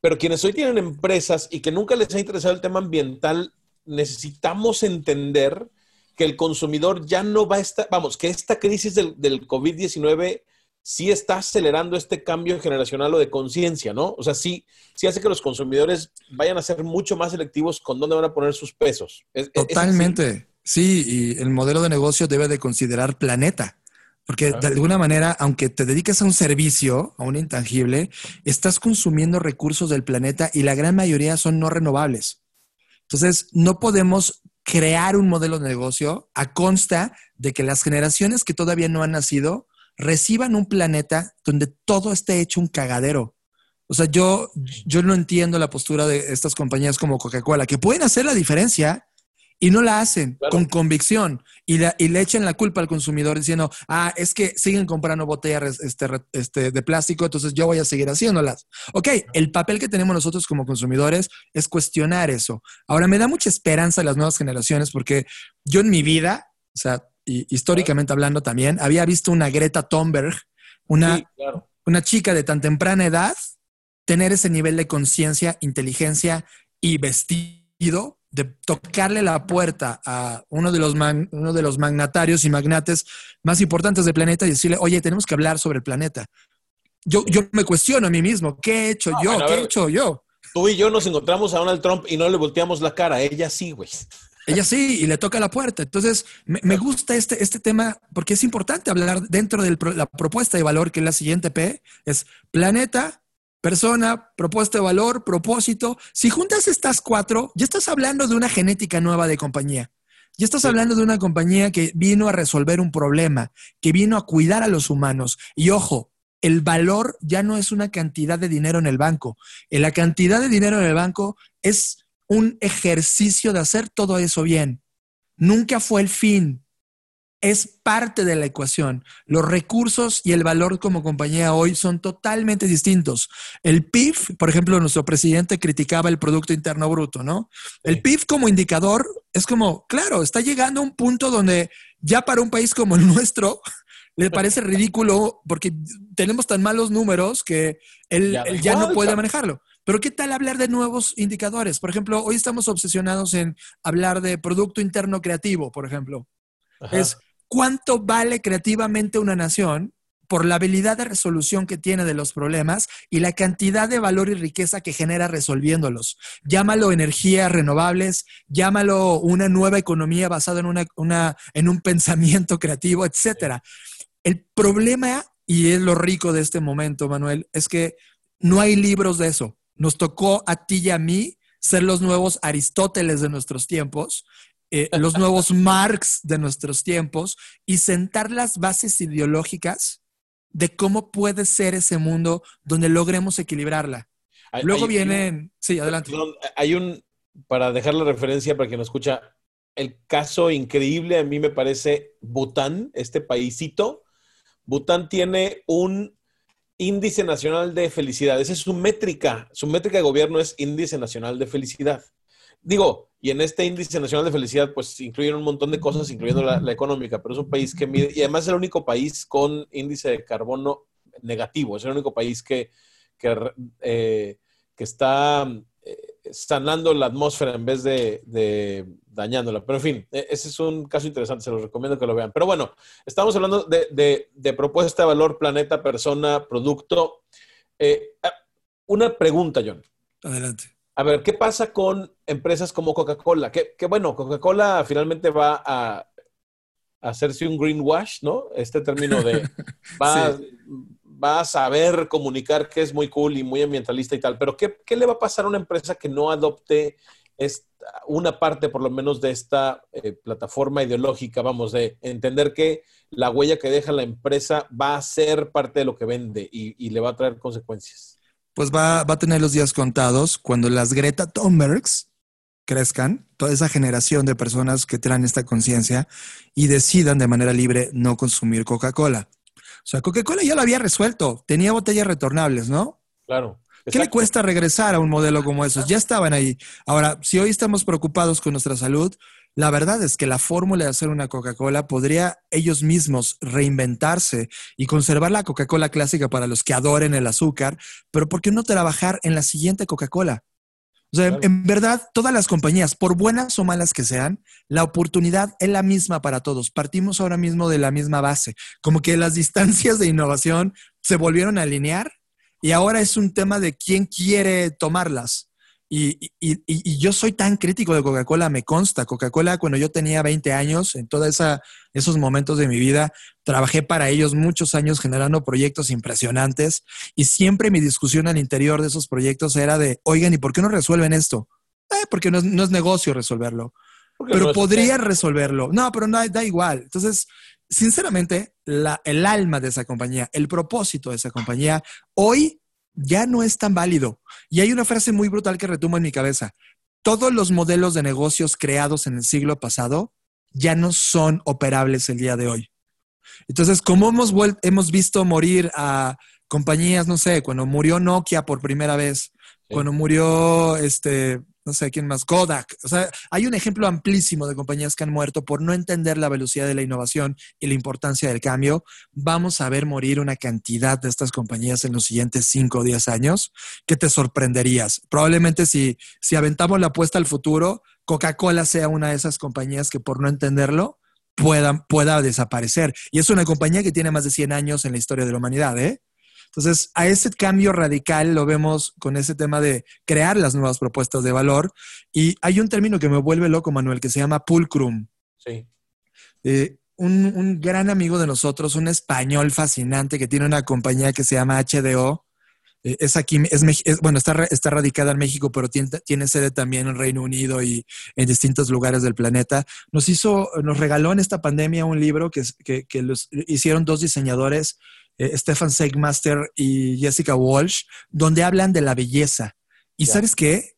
pero quienes hoy tienen empresas y que nunca les ha interesado el tema ambiental, necesitamos entender que el consumidor ya no va a estar, vamos, que esta crisis del, del COVID-19 sí está acelerando este cambio generacional o de conciencia, ¿no? O sea, sí, sí hace que los consumidores vayan a ser mucho más selectivos con dónde van a poner sus pesos. Totalmente. sí, y el modelo de negocio debe de considerar planeta. Porque de alguna manera, aunque te dediques a un servicio, a un intangible, estás consumiendo recursos del planeta y la gran mayoría son no renovables. Entonces, no podemos crear un modelo de negocio a consta de que las generaciones que todavía no han nacido reciban un planeta donde todo esté hecho un cagadero. O sea, yo, yo no entiendo la postura de estas compañías como Coca-Cola, que pueden hacer la diferencia y no la hacen con convicción y, y, le echan la culpa al consumidor diciendo, ah, es que siguen comprando botellas este, este, de plástico, entonces yo voy a seguir haciéndolas. Ok, el papel que tenemos nosotros como consumidores es cuestionar eso. Ahora, me da mucha esperanza a las nuevas generaciones porque yo en mi vida, o sea, y históricamente hablando también, había visto una Greta Thunberg, una, una chica de tan temprana edad, tener ese nivel de conciencia, inteligencia y vestido de tocarle la puerta a uno de, los uno de los magnatarios y magnates más importantes del planeta y decirle, oye, tenemos que hablar sobre el planeta. Yo, yo me cuestiono a mí mismo, ¿qué he hecho yo? ¿Qué he hecho yo? Tú y yo nos encontramos a Donald Trump y no le volteamos la cara, ella sí, güey. Ella sí, y le toca la puerta. Entonces, me, gusta este, este tema porque es importante hablar dentro de la propuesta de valor, que es la siguiente P, es planeta, persona, propuesta de valor, propósito. Si juntas estas cuatro, ya estás hablando de una genética nueva de compañía. Ya estás hablando de una compañía que vino a resolver un problema, que vino a cuidar a los humanos. Y ojo, el valor ya no es una cantidad de dinero en el banco. La cantidad de dinero en el banco es un ejercicio de hacer todo eso bien. Nunca fue el fin. Es parte de la ecuación. Los recursos y el valor como compañía hoy son totalmente distintos. El PIB, por ejemplo, nuestro presidente criticaba el Producto Interno Bruto, ¿no? El PIB como indicador es como, claro, está llegando a un punto donde ya para un país como el nuestro, le parece ridículo porque tenemos tan malos números que él ya, no puede manejarlo. Pero ¿qué tal hablar de nuevos indicadores? Por ejemplo, hoy estamos obsesionados en hablar de Producto Interno Creativo, por ejemplo. Es cuánto vale creativamente una nación por la habilidad de resolución que tiene de los problemas y la cantidad de valor y riqueza que genera resolviéndolos. Llámalo energías renovables, llámalo una nueva economía basada en, una, en un pensamiento creativo, etc. El problema, y es lo rico de este momento, Manuel, es que no hay libros de eso. Nos tocó a ti y a mí ser los nuevos Aristóteles de nuestros tiempos, eh, los nuevos Marx de nuestros tiempos y sentar las bases ideológicas de cómo puede ser ese mundo donde logremos equilibrarla. Luego vienen, sí, adelante. hay un, para dejar la referencia para quien nos escucha, el caso increíble a mí me parece Bután, este paísito. Bután tiene un Índice Nacional de Felicidad. Esa es su métrica. Su métrica de gobierno es Índice Nacional de Felicidad. Digo, y en este Índice Nacional de Felicidad, pues incluyen un montón de cosas, incluyendo la, económica, pero es un país que mide, y además es el único país con índice de carbono negativo. Es el único país que, que, eh, que está sanando la atmósfera en vez de, dañándola. Pero en fin, e, ese es un caso interesante, se los recomiendo que lo vean. Pero bueno, estamos hablando de, propuesta de valor, planeta, persona, producto. Eh, ah, una pregunta, John. Adelante. A ver, ¿qué pasa con empresas como Coca-Cola? Que, bueno, Coca-Cola finalmente va a, hacerse un greenwash, ¿no? Este término de va, va a saber comunicar que es muy cool y muy ambientalista y tal, pero ¿qué, le va a pasar a una empresa que no adopte esta, una parte por lo menos de esta eh, plataforma ideológica, vamos, de entender que la huella que deja la empresa va a ser parte de lo que vende y, le va a traer consecuencias? Pues va, va, a tener los días contados cuando las Greta Thunbergs crezcan, toda esa generación de personas que traen esta conciencia y decidan de manera libre no consumir Coca-Cola. sea, Coca-Cola ya lo había resuelto. Tenía botellas retornables, ¿no? Claro. ¿Qué le cuesta regresar a un modelo como esos? Ya estaban ahí. Ahora, si hoy estamos preocupados con nuestra salud, la verdad es que la fórmula de hacer una Coca-Cola podría ellos mismos reinventarse y conservar la Coca-Cola clásica para los que adoren el azúcar, pero ¿por qué no trabajar en la siguiente Coca-Cola? O sea, en verdad, todas las compañías, por buenas o malas que sean, la oportunidad es la misma para todos. Partimos ahora mismo de la misma base, como que las distancias de innovación se volvieron a alinear y ahora es un tema de quién quiere tomarlas. Y, yo soy tan crítico de Coca-Cola, me consta. Coca-Cola, cuando yo tenía 20 años, en todos esos momentos de mi vida, trabajé para ellos muchos años generando proyectos impresionantes y siempre mi discusión al interior de esos proyectos era de, oigan, ¿y por qué no resuelven esto? Eh, porque no es, negocio resolverlo. Pero podría resolverlo. No, pero no, da igual. Entonces, sinceramente, el alma de esa compañía, el propósito de esa compañía, hoy ya no es tan válido. Y hay una frase muy brutal que retumba en mi cabeza. Todos los modelos de negocios creados en el siglo pasado ya no son operables el día de hoy. Entonces, como hemos, hemos visto morir a compañías, no sé, cuando murió Nokia por primera vez, cuando murió este, no sé quién más, Kodak. O sea, hay un ejemplo amplísimo de compañías que han muerto por no entender la velocidad de la innovación y la importancia del cambio. Vamos a ver morir una cantidad de estas compañías en los siguientes 5 o 10 años que te sorprenderías. Probablemente si, si aventamos la apuesta al futuro, Coca-Cola sea una de esas compañías que por no entenderlo pueda, pueda desaparecer. Y es una compañía que tiene más de 100 años en la historia de la humanidad, ¿eh? Entonces, a ese cambio radical lo vemos con ese tema de crear las nuevas propuestas de valor. Y hay un término que me vuelve loco, Manuel, que se llama pulcrum. Sí. Eh, un, gran amigo de nosotros, un español fascinante que tiene una compañía que se llama HDO. Eh, es aquí, es, bueno, está, está radicada en México, pero tiene, sede también en Reino Unido y en distintos lugares del planeta. Nos hizo, nos regaló en esta pandemia un libro que, que, que los hicieron dos diseñadores eh, Stefan Seigmaster y Jessica Walsh, donde hablan de la belleza. Y sabes qué?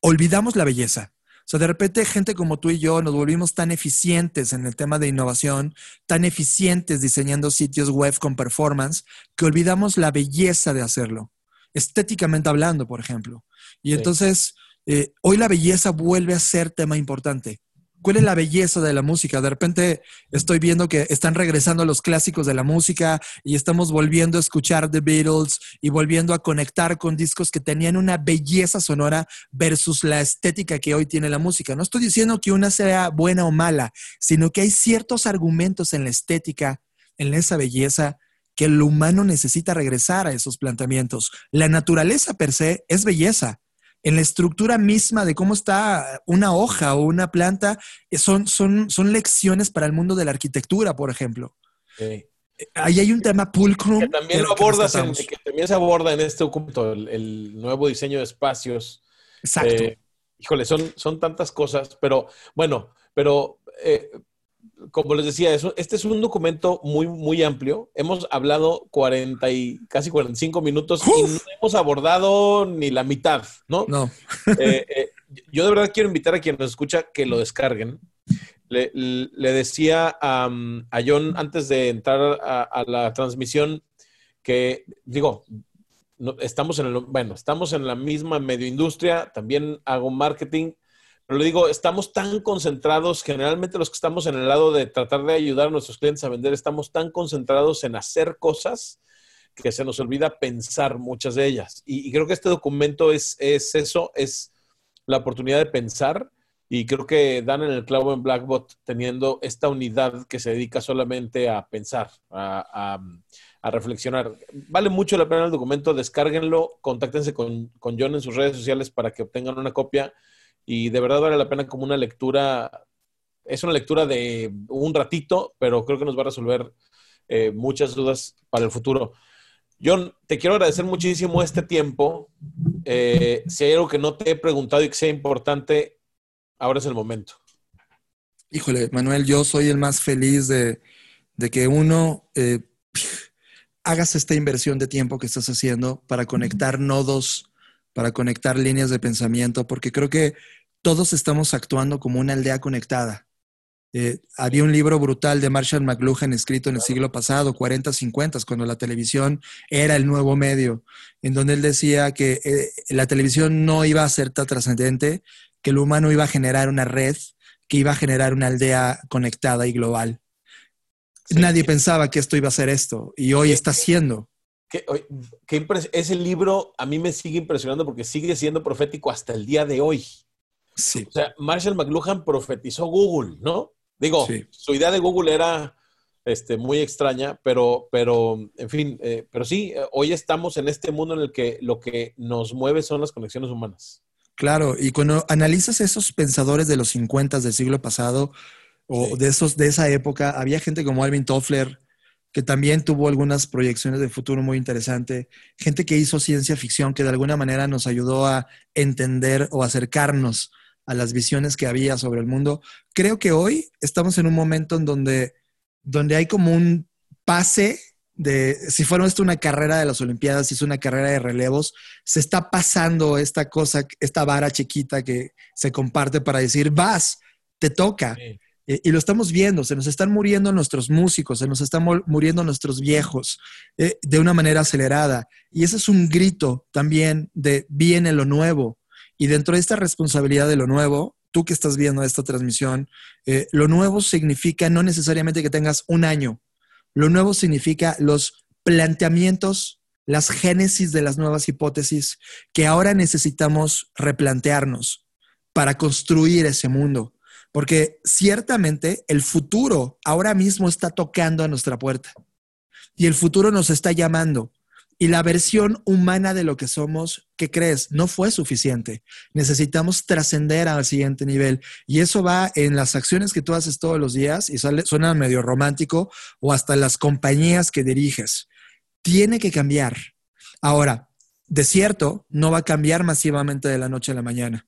Olvidamos la belleza. O sea, de repente gente como tú y yo nos volvimos tan eficientes en el tema de innovación, tan eficientes diseñando sitios web con performance, que olvidamos la belleza de hacerlo. Estéticamente hablando, por ejemplo. Y entonces, eh, hoy la belleza vuelve a ser tema importante. ¿Cuál es la belleza de la música? De repente estoy viendo que están regresando los clásicos de la música y estamos volviendo a escuchar The Beatles y volviendo a conectar con discos que tenían una belleza sonora versus la estética que hoy tiene la música. No estoy diciendo que una sea buena o mala, sino que hay ciertos argumentos en la estética, en esa belleza, que el humano necesita regresar a esos planteamientos. La naturaleza per se es belleza en la estructura misma de cómo está una hoja o una planta, eh, son, son, son lecciones para el mundo de la arquitectura, por ejemplo. Ahí hay un tema pulcrum. Que también lo abordas, en, que también se aborda en este documento, el, nuevo diseño de espacios. Exacto. Eh, híjole, son, son tantas cosas, pero bueno, pero eh, como les decía, eso, este es un documento muy, muy amplio. Hemos hablado 40 y casi 45 minutos y no hemos abordado ni la mitad, ¿no? No. Eh, eh, yo de verdad quiero invitar a quien nos escucha que lo descarguen. Le, decía a, John antes de entrar a, la transmisión que, digo, estamos en el, bueno, estamos en la misma medio industria, también hago marketing pero le digo, estamos tan concentrados, generalmente los que estamos en el lado de tratar de ayudar a nuestros clientes a vender, estamos tan concentrados en hacer cosas que se nos olvida pensar muchas de ellas. Y, creo que este documento es, es, eso, es la oportunidad de pensar. Y creo que dan en el clavo en Blackbot teniendo esta unidad que se dedica solamente a pensar, a, a, reflexionar. Vale mucho la pena el documento, descárguenlo, contáctense con, con John en sus redes sociales para que obtengan una copia y de verdad vale la pena como una lectura, es una lectura de un ratito, pero creo que nos va a resolver eh, muchas dudas para el futuro. John, te quiero agradecer muchísimo este tiempo. Eh, si hay algo que no te he preguntado y que sea importante, ahora es el momento. Híjole, Manuel, yo soy el más feliz de, que uno eh, hagas esta inversión de tiempo que estás haciendo para conectar nodos, para conectar líneas de pensamiento, porque creo que todos estamos actuando como una aldea conectada. Eh, había un libro brutal de Marshall McLuhan escrito en el siglo pasado, 40, 50, cuando la televisión era el nuevo medio, en donde él decía que eh, la televisión no iba a ser tan trascendente, que el humano iba a generar una red, que iba a generar una aldea conectada y global. Nadie pensaba que esto iba a ser esto, y hoy está siendo. ese libro a mí me sigue impresionando porque sigue siendo profético hasta el día de hoy. Sí. O sea, Marshall McLuhan profetizó Google, ¿no? Digo, su idea de Google era este, muy extraña, pero, pero en fin, eh, pero sí, eh, hoy estamos en este mundo en el que lo que nos mueve son las conexiones humanas. Claro, y cuando analizas esos pensadores de los 50 del siglo pasado o de, esos, de esa época, había gente como Alvin Toffler, que también tuvo algunas proyecciones de futuro muy interesante, gente que hizo ciencia ficción que de alguna manera nos ayudó a entender o acercarnos a las visiones que había sobre el mundo. Creo que hoy estamos en un momento en donde, donde hay como un pase de, si fuera esto una carrera de las Olimpiadas, si es una carrera de relevos, se está pasando esta cosa, esta vara chiquita que se comparte para decir, vas, te toca. y lo estamos viendo, se nos están muriendo nuestros músicos, se nos están muriendo nuestros viejos eh, de una manera acelerada. Y ese es un grito también de viene lo nuevo. Y dentro de esta responsabilidad de lo nuevo, tú que estás viendo esta transmisión, eh, lo nuevo significa no necesariamente que tengas un año. Lo nuevo significa los planteamientos, las génesis de las nuevas hipótesis que ahora necesitamos replantearnos para construir ese mundo. Porque ciertamente el futuro ahora mismo está tocando a nuestra puerta y el futuro nos está llamando y la versión humana de lo que somos, ¿qué crees? No fue suficiente. Necesitamos trascender al siguiente nivel. Y eso va en las acciones que tú haces todos los días y suena medio romántico o hasta las compañías que diriges. Tiene que cambiar. Ahora, de cierto, no va a cambiar masivamente de la noche a la mañana.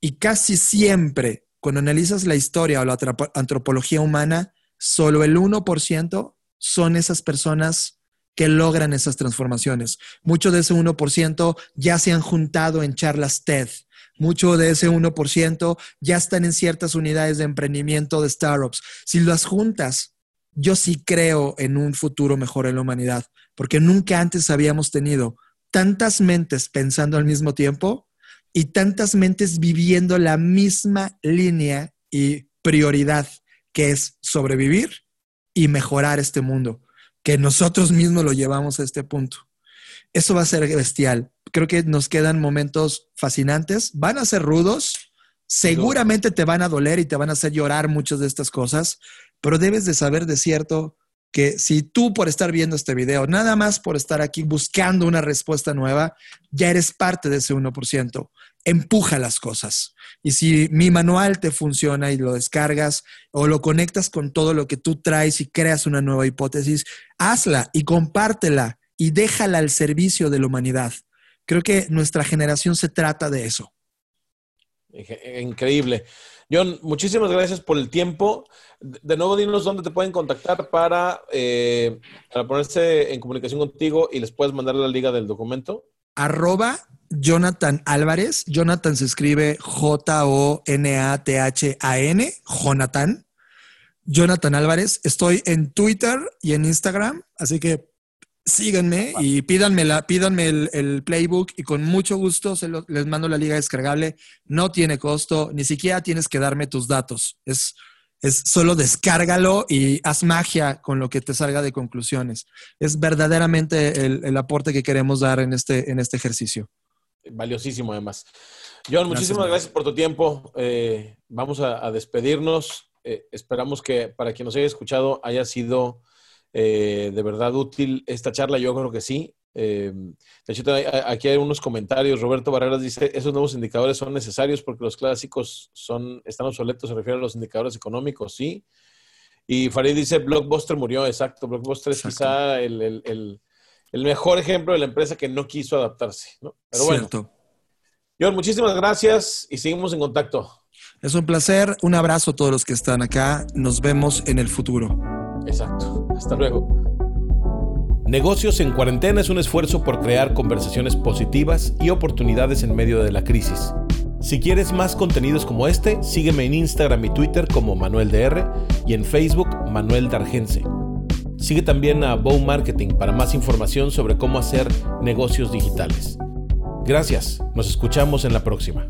Y casi siempre, cuando analizas la historia o la antropología humana, solo el 1% son esas personas que logran esas transformaciones. Mucho de ese 1% ya se han juntado en charlas TED. Mucho de ese 1% ya están en ciertas unidades de emprendimiento de startups. Si las juntas, yo sí creo en un futuro mejor en la humanidad, porque nunca antes habíamos tenido tantas mentes pensando al mismo tiempo y tantas mentes viviendo la misma línea y prioridad, que es sobrevivir y mejorar este mundo que nosotros mismos lo llevamos a este punto. Eso va a ser bestial. Creo que nos quedan momentos fascinantes. Van a ser rudos. Seguramente te van a doler y te van a hacer llorar muchas de estas cosas, pero debes de saber de cierto que si tú por estar viendo este video, nada más por estar aquí buscando una respuesta nueva, ya eres parte de ese 1%. Empuja las cosas. Y si mi manual te funciona y lo descargas o lo conectas con todo lo que tú traes y creas una nueva hipótesis, hazla y compártela y déjala al servicio de la humanidad. Creo que nuestra generación se trata de eso. Increíble. John, muchísimas gracias por el tiempo. De nuevo, dinos dónde te pueden contactar para, eh, para ponerse en comunicación contigo y les puedes mandar la liga del documento. Arroba Jonathan Álvarez. Jonathan se escribe J-O-N-A-T-H-A-N. Jonathan. Jonathan Álvarez. Estoy en Twitter y en Instagram, así que síganme y pídanme, la, pídanme el, playbook y con mucho gusto se les mando la liga descargable. No tiene costo, ni siquiera tienes que darme tus datos. Es, es solo descárgalo y haz magia con lo que te salga de conclusiones. Es verdaderamente el, aporte que queremos dar en este, en este ejercicio. Valiosísimo además. John, muchísimas gracias por tu tiempo. Eh, vamos a, despedirnos. Eh, esperamos que para quien nos haya escuchado haya sido eh, de verdad útil esta charla, yo creo que sí. Eh, de hecho, aquí hay unos comentarios. Roberto Barreras dice, esos nuevos indicadores son necesarios porque los clásicos son, están obsoletos, se refiere a los indicadores económicos, sí. Y Farid dice, Blockbuster murió, exacto. Blockbuster es quizá el, mejor ejemplo de la empresa que no quiso adaptarse. Pero bueno. John, muchísimas gracias y seguimos en contacto. Es un placer. Un abrazo a todos los que están acá. Nos vemos en el futuro. Exacto. Hasta luego. Negocios en cuarentena es un esfuerzo por crear conversaciones positivas y oportunidades en medio de la crisis. Si quieres más contenidos como este, sígueme en Instagram y Twitter como Manuel DR y en Facebook Manuel Dargense. Sigue también a Bow Marketing para más información sobre cómo hacer negocios digitales. Gracias, nos escuchamos en la próxima.